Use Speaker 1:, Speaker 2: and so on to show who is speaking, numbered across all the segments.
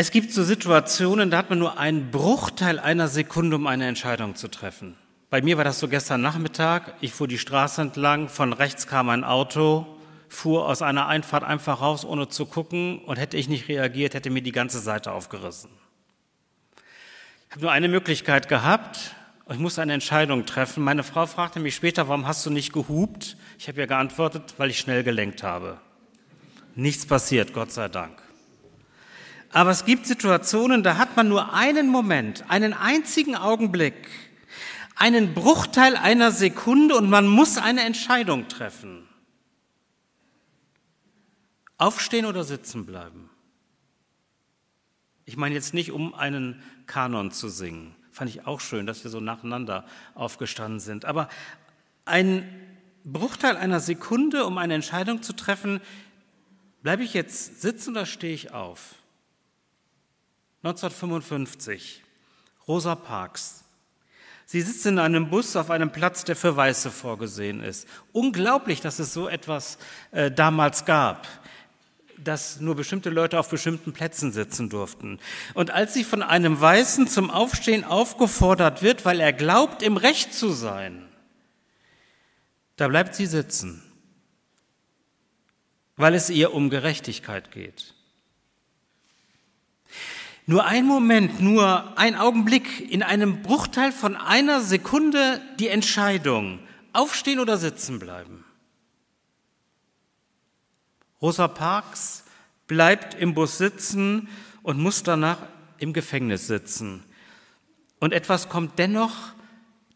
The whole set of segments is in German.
Speaker 1: Es gibt so Situationen, da hat man nur einen Bruchteil einer Sekunde, um eine Entscheidung zu treffen. Bei mir war das so gestern Nachmittag. Ich fuhr die Straße entlang, von rechts kam ein Auto, fuhr aus einer Einfahrt einfach raus, ohne zu gucken, und hätte ich nicht reagiert, hätte mir die ganze Seite aufgerissen. Ich habe nur eine Möglichkeit gehabt, ich musste eine Entscheidung treffen. Meine Frau fragte mich später, warum hast du nicht gehupt? Ich habe ihr geantwortet, weil ich schnell gelenkt habe. Nichts passiert, Gott sei Dank. Aber es gibt Situationen, da hat man nur einen Moment, einen einzigen Augenblick, einen Bruchteil einer Sekunde und man muss eine Entscheidung treffen. Aufstehen oder sitzen bleiben. Ich meine jetzt nicht, um einen Kanon zu singen. Fand ich auch schön, dass wir so nacheinander aufgestanden sind. Aber ein Bruchteil einer Sekunde, um eine Entscheidung zu treffen, bleibe ich jetzt sitzen oder stehe ich auf? 1955, Rosa Parks. Sie sitzt in einem Bus auf einem Platz, der für Weiße vorgesehen ist. Unglaublich, dass es so etwas äh, damals gab dass nur bestimmte Leute auf bestimmten Plätzen sitzen durften. Und als sie von einem Weißen zum Aufstehen aufgefordert wird, weil er glaubt, im Recht zu sein, da bleibt sie sitzen, weil es ihr um Gerechtigkeit geht. Nur ein Moment, nur ein Augenblick, in einem Bruchteil von einer Sekunde die Entscheidung, aufstehen oder sitzen bleiben. Rosa Parks bleibt im Bus sitzen und muss danach im Gefängnis sitzen. Und etwas kommt dennoch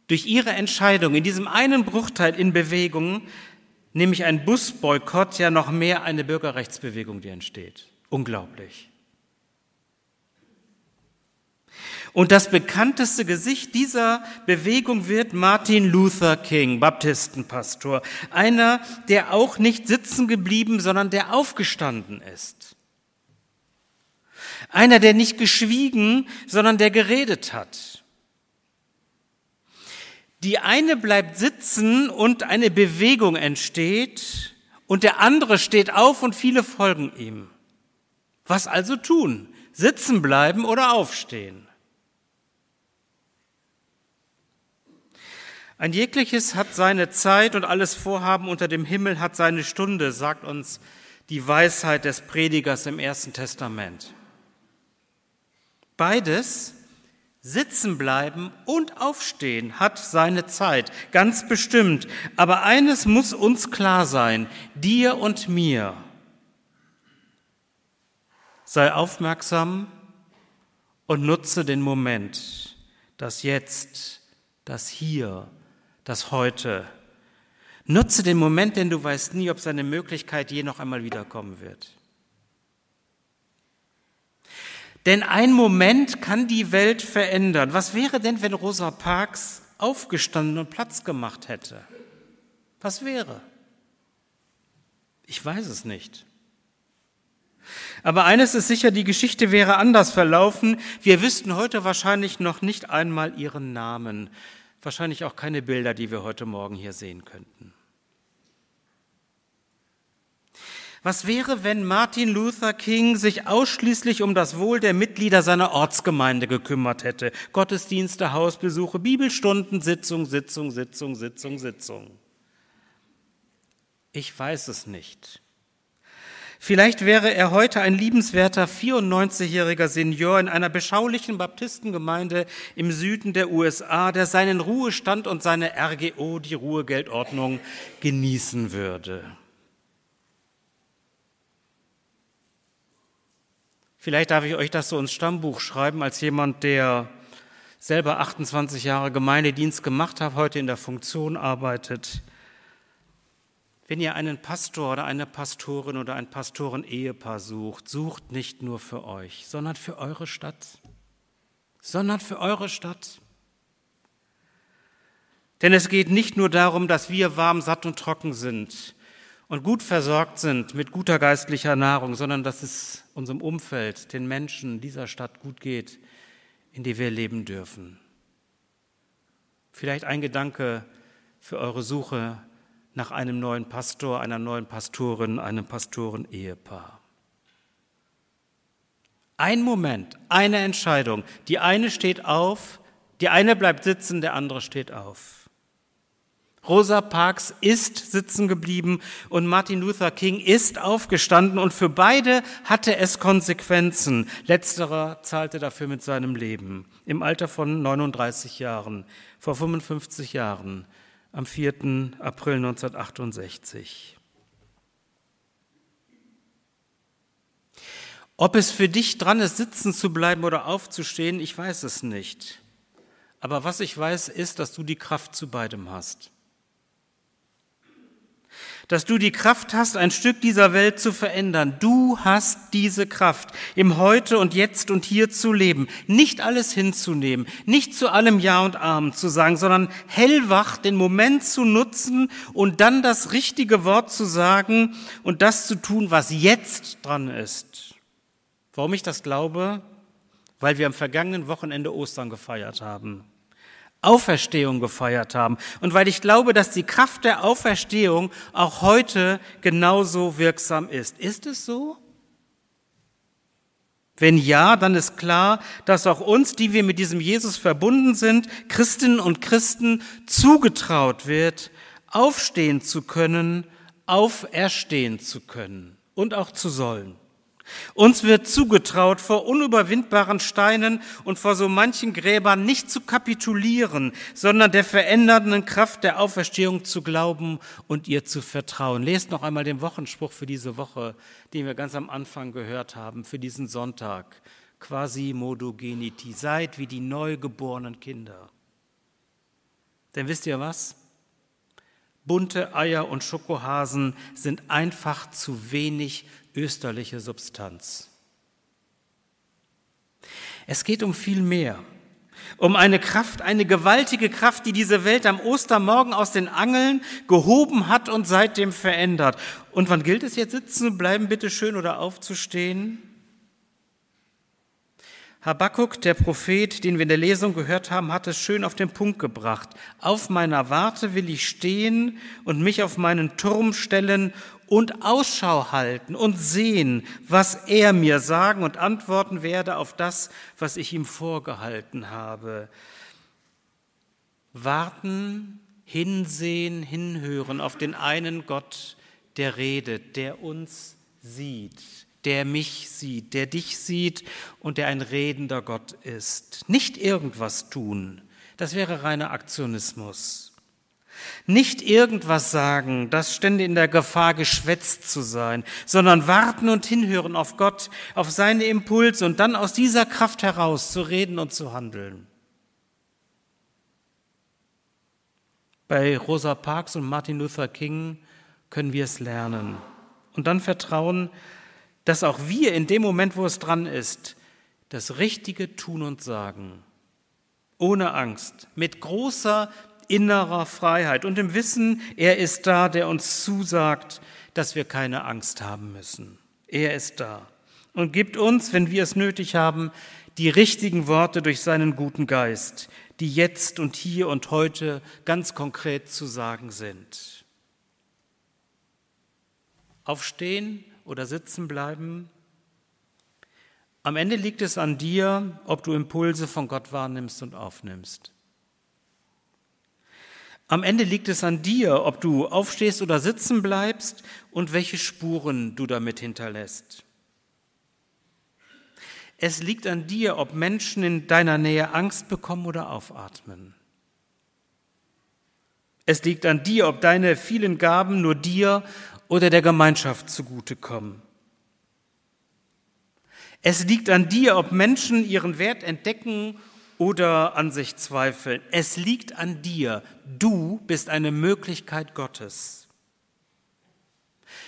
Speaker 1: durch ihre Entscheidung in diesem einen Bruchteil in Bewegung, nämlich ein Busboykott, ja noch mehr eine Bürgerrechtsbewegung, die entsteht. Unglaublich. Und das bekannteste Gesicht dieser Bewegung wird Martin Luther King, Baptistenpastor, einer, der auch nicht sitzen geblieben, sondern der aufgestanden ist. Einer, der nicht geschwiegen, sondern der geredet hat. Die eine bleibt sitzen und eine Bewegung entsteht und der andere steht auf und viele folgen ihm. Was also tun? Sitzen bleiben oder aufstehen? Ein jegliches hat seine Zeit und alles Vorhaben unter dem Himmel hat seine Stunde, sagt uns die Weisheit des Predigers im Ersten Testament. Beides, sitzen bleiben und aufstehen, hat seine Zeit, ganz bestimmt. Aber eines muss uns klar sein, dir und mir. Sei aufmerksam und nutze den Moment, das Jetzt, das Hier, das heute. Nutze den Moment, denn du weißt nie, ob seine Möglichkeit je noch einmal wiederkommen wird. Denn ein Moment kann die Welt verändern. Was wäre denn, wenn Rosa Parks aufgestanden und Platz gemacht hätte? Was wäre? Ich weiß es nicht. Aber eines ist sicher, die Geschichte wäre anders verlaufen. Wir wüssten heute wahrscheinlich noch nicht einmal ihren Namen wahrscheinlich auch keine Bilder, die wir heute Morgen hier sehen könnten. Was wäre, wenn Martin Luther King sich ausschließlich um das Wohl der Mitglieder seiner Ortsgemeinde gekümmert hätte? Gottesdienste, Hausbesuche, Bibelstunden, Sitzung, Sitzung, Sitzung, Sitzung, Sitzung. Ich weiß es nicht. Vielleicht wäre er heute ein liebenswerter 94-jähriger Senior in einer beschaulichen Baptistengemeinde im Süden der USA, der seinen Ruhestand und seine RGO, die Ruhegeldordnung, genießen würde. Vielleicht darf ich euch das so ins Stammbuch schreiben als jemand, der selber 28 Jahre Gemeindedienst gemacht hat, heute in der Funktion arbeitet. Wenn ihr einen Pastor oder eine Pastorin oder ein Pastoren-Ehepaar sucht, sucht nicht nur für euch, sondern für eure Stadt. Sondern für eure Stadt. Denn es geht nicht nur darum, dass wir warm, satt und trocken sind und gut versorgt sind mit guter geistlicher Nahrung, sondern dass es unserem Umfeld, den Menschen dieser Stadt gut geht, in die wir leben dürfen. Vielleicht ein Gedanke für eure Suche nach einem neuen Pastor, einer neuen Pastorin, einem Pastoren-Ehepaar. Ein Moment, eine Entscheidung. Die eine steht auf, die eine bleibt sitzen, der andere steht auf. Rosa Parks ist sitzen geblieben und Martin Luther King ist aufgestanden und für beide hatte es Konsequenzen. Letzterer zahlte dafür mit seinem Leben im Alter von 39 Jahren, vor 55 Jahren, am 4. April 1968. Ob es für dich dran ist, sitzen zu bleiben oder aufzustehen, ich weiß es nicht. Aber was ich weiß, ist, dass du die Kraft zu beidem hast dass du die Kraft hast, ein Stück dieser Welt zu verändern. Du hast diese Kraft, im Heute und Jetzt und hier zu leben, nicht alles hinzunehmen, nicht zu allem Ja und Arm zu sagen, sondern hellwach den Moment zu nutzen und dann das richtige Wort zu sagen und das zu tun, was jetzt dran ist. Warum ich das glaube? Weil wir am vergangenen Wochenende Ostern gefeiert haben. Auferstehung gefeiert haben. Und weil ich glaube, dass die Kraft der Auferstehung auch heute genauso wirksam ist. Ist es so? Wenn ja, dann ist klar, dass auch uns, die wir mit diesem Jesus verbunden sind, Christinnen und Christen, zugetraut wird, aufstehen zu können, auferstehen zu können und auch zu sollen. Uns wird zugetraut, vor unüberwindbaren Steinen und vor so manchen Gräbern nicht zu kapitulieren, sondern der verändernden Kraft der Auferstehung zu glauben und ihr zu vertrauen. Lest noch einmal den Wochenspruch für diese Woche, den wir ganz am Anfang gehört haben, für diesen Sonntag. Quasi modogeniti. Seid wie die neugeborenen Kinder. Denn wisst ihr was? Bunte Eier und Schokohasen sind einfach zu wenig österliche Substanz. Es geht um viel mehr. Um eine Kraft, eine gewaltige Kraft, die diese Welt am Ostermorgen aus den Angeln gehoben hat und seitdem verändert. Und wann gilt es jetzt sitzen bleiben, bitte schön, oder aufzustehen? Habakkuk, der Prophet, den wir in der Lesung gehört haben, hat es schön auf den Punkt gebracht. Auf meiner Warte will ich stehen und mich auf meinen Turm stellen und Ausschau halten und sehen, was er mir sagen und antworten werde auf das, was ich ihm vorgehalten habe. Warten, hinsehen, hinhören auf den einen Gott, der redet, der uns sieht der mich sieht, der dich sieht und der ein redender Gott ist. Nicht irgendwas tun, das wäre reiner Aktionismus. Nicht irgendwas sagen, das stände in der Gefahr, geschwätzt zu sein, sondern warten und hinhören auf Gott, auf seine Impulse und dann aus dieser Kraft heraus zu reden und zu handeln. Bei Rosa Parks und Martin Luther King können wir es lernen und dann vertrauen, dass auch wir in dem Moment, wo es dran ist, das Richtige tun und sagen, ohne Angst, mit großer innerer Freiheit und im Wissen, er ist da, der uns zusagt, dass wir keine Angst haben müssen. Er ist da und gibt uns, wenn wir es nötig haben, die richtigen Worte durch seinen guten Geist, die jetzt und hier und heute ganz konkret zu sagen sind. Aufstehen, oder sitzen bleiben. Am Ende liegt es an dir, ob du Impulse von Gott wahrnimmst und aufnimmst. Am Ende liegt es an dir, ob du aufstehst oder sitzen bleibst und welche Spuren du damit hinterlässt. Es liegt an dir, ob Menschen in deiner Nähe Angst bekommen oder aufatmen. Es liegt an dir, ob deine vielen Gaben nur dir oder der Gemeinschaft zugutekommen. Es liegt an dir, ob Menschen ihren Wert entdecken oder an sich zweifeln. Es liegt an dir. Du bist eine Möglichkeit Gottes.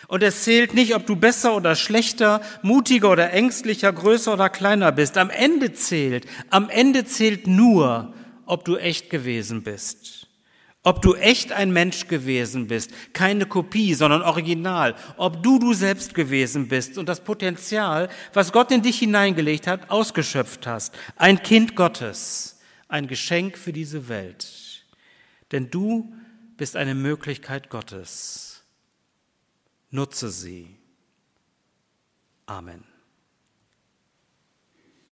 Speaker 1: Und es zählt nicht, ob du besser oder schlechter, mutiger oder ängstlicher, größer oder kleiner bist. Am Ende zählt, am Ende zählt nur, ob du echt gewesen bist. Ob du echt ein Mensch gewesen bist, keine Kopie, sondern Original. Ob du du selbst gewesen bist und das Potenzial, was Gott in dich hineingelegt hat, ausgeschöpft hast. Ein Kind Gottes, ein Geschenk für diese Welt. Denn du bist eine Möglichkeit Gottes. Nutze sie. Amen.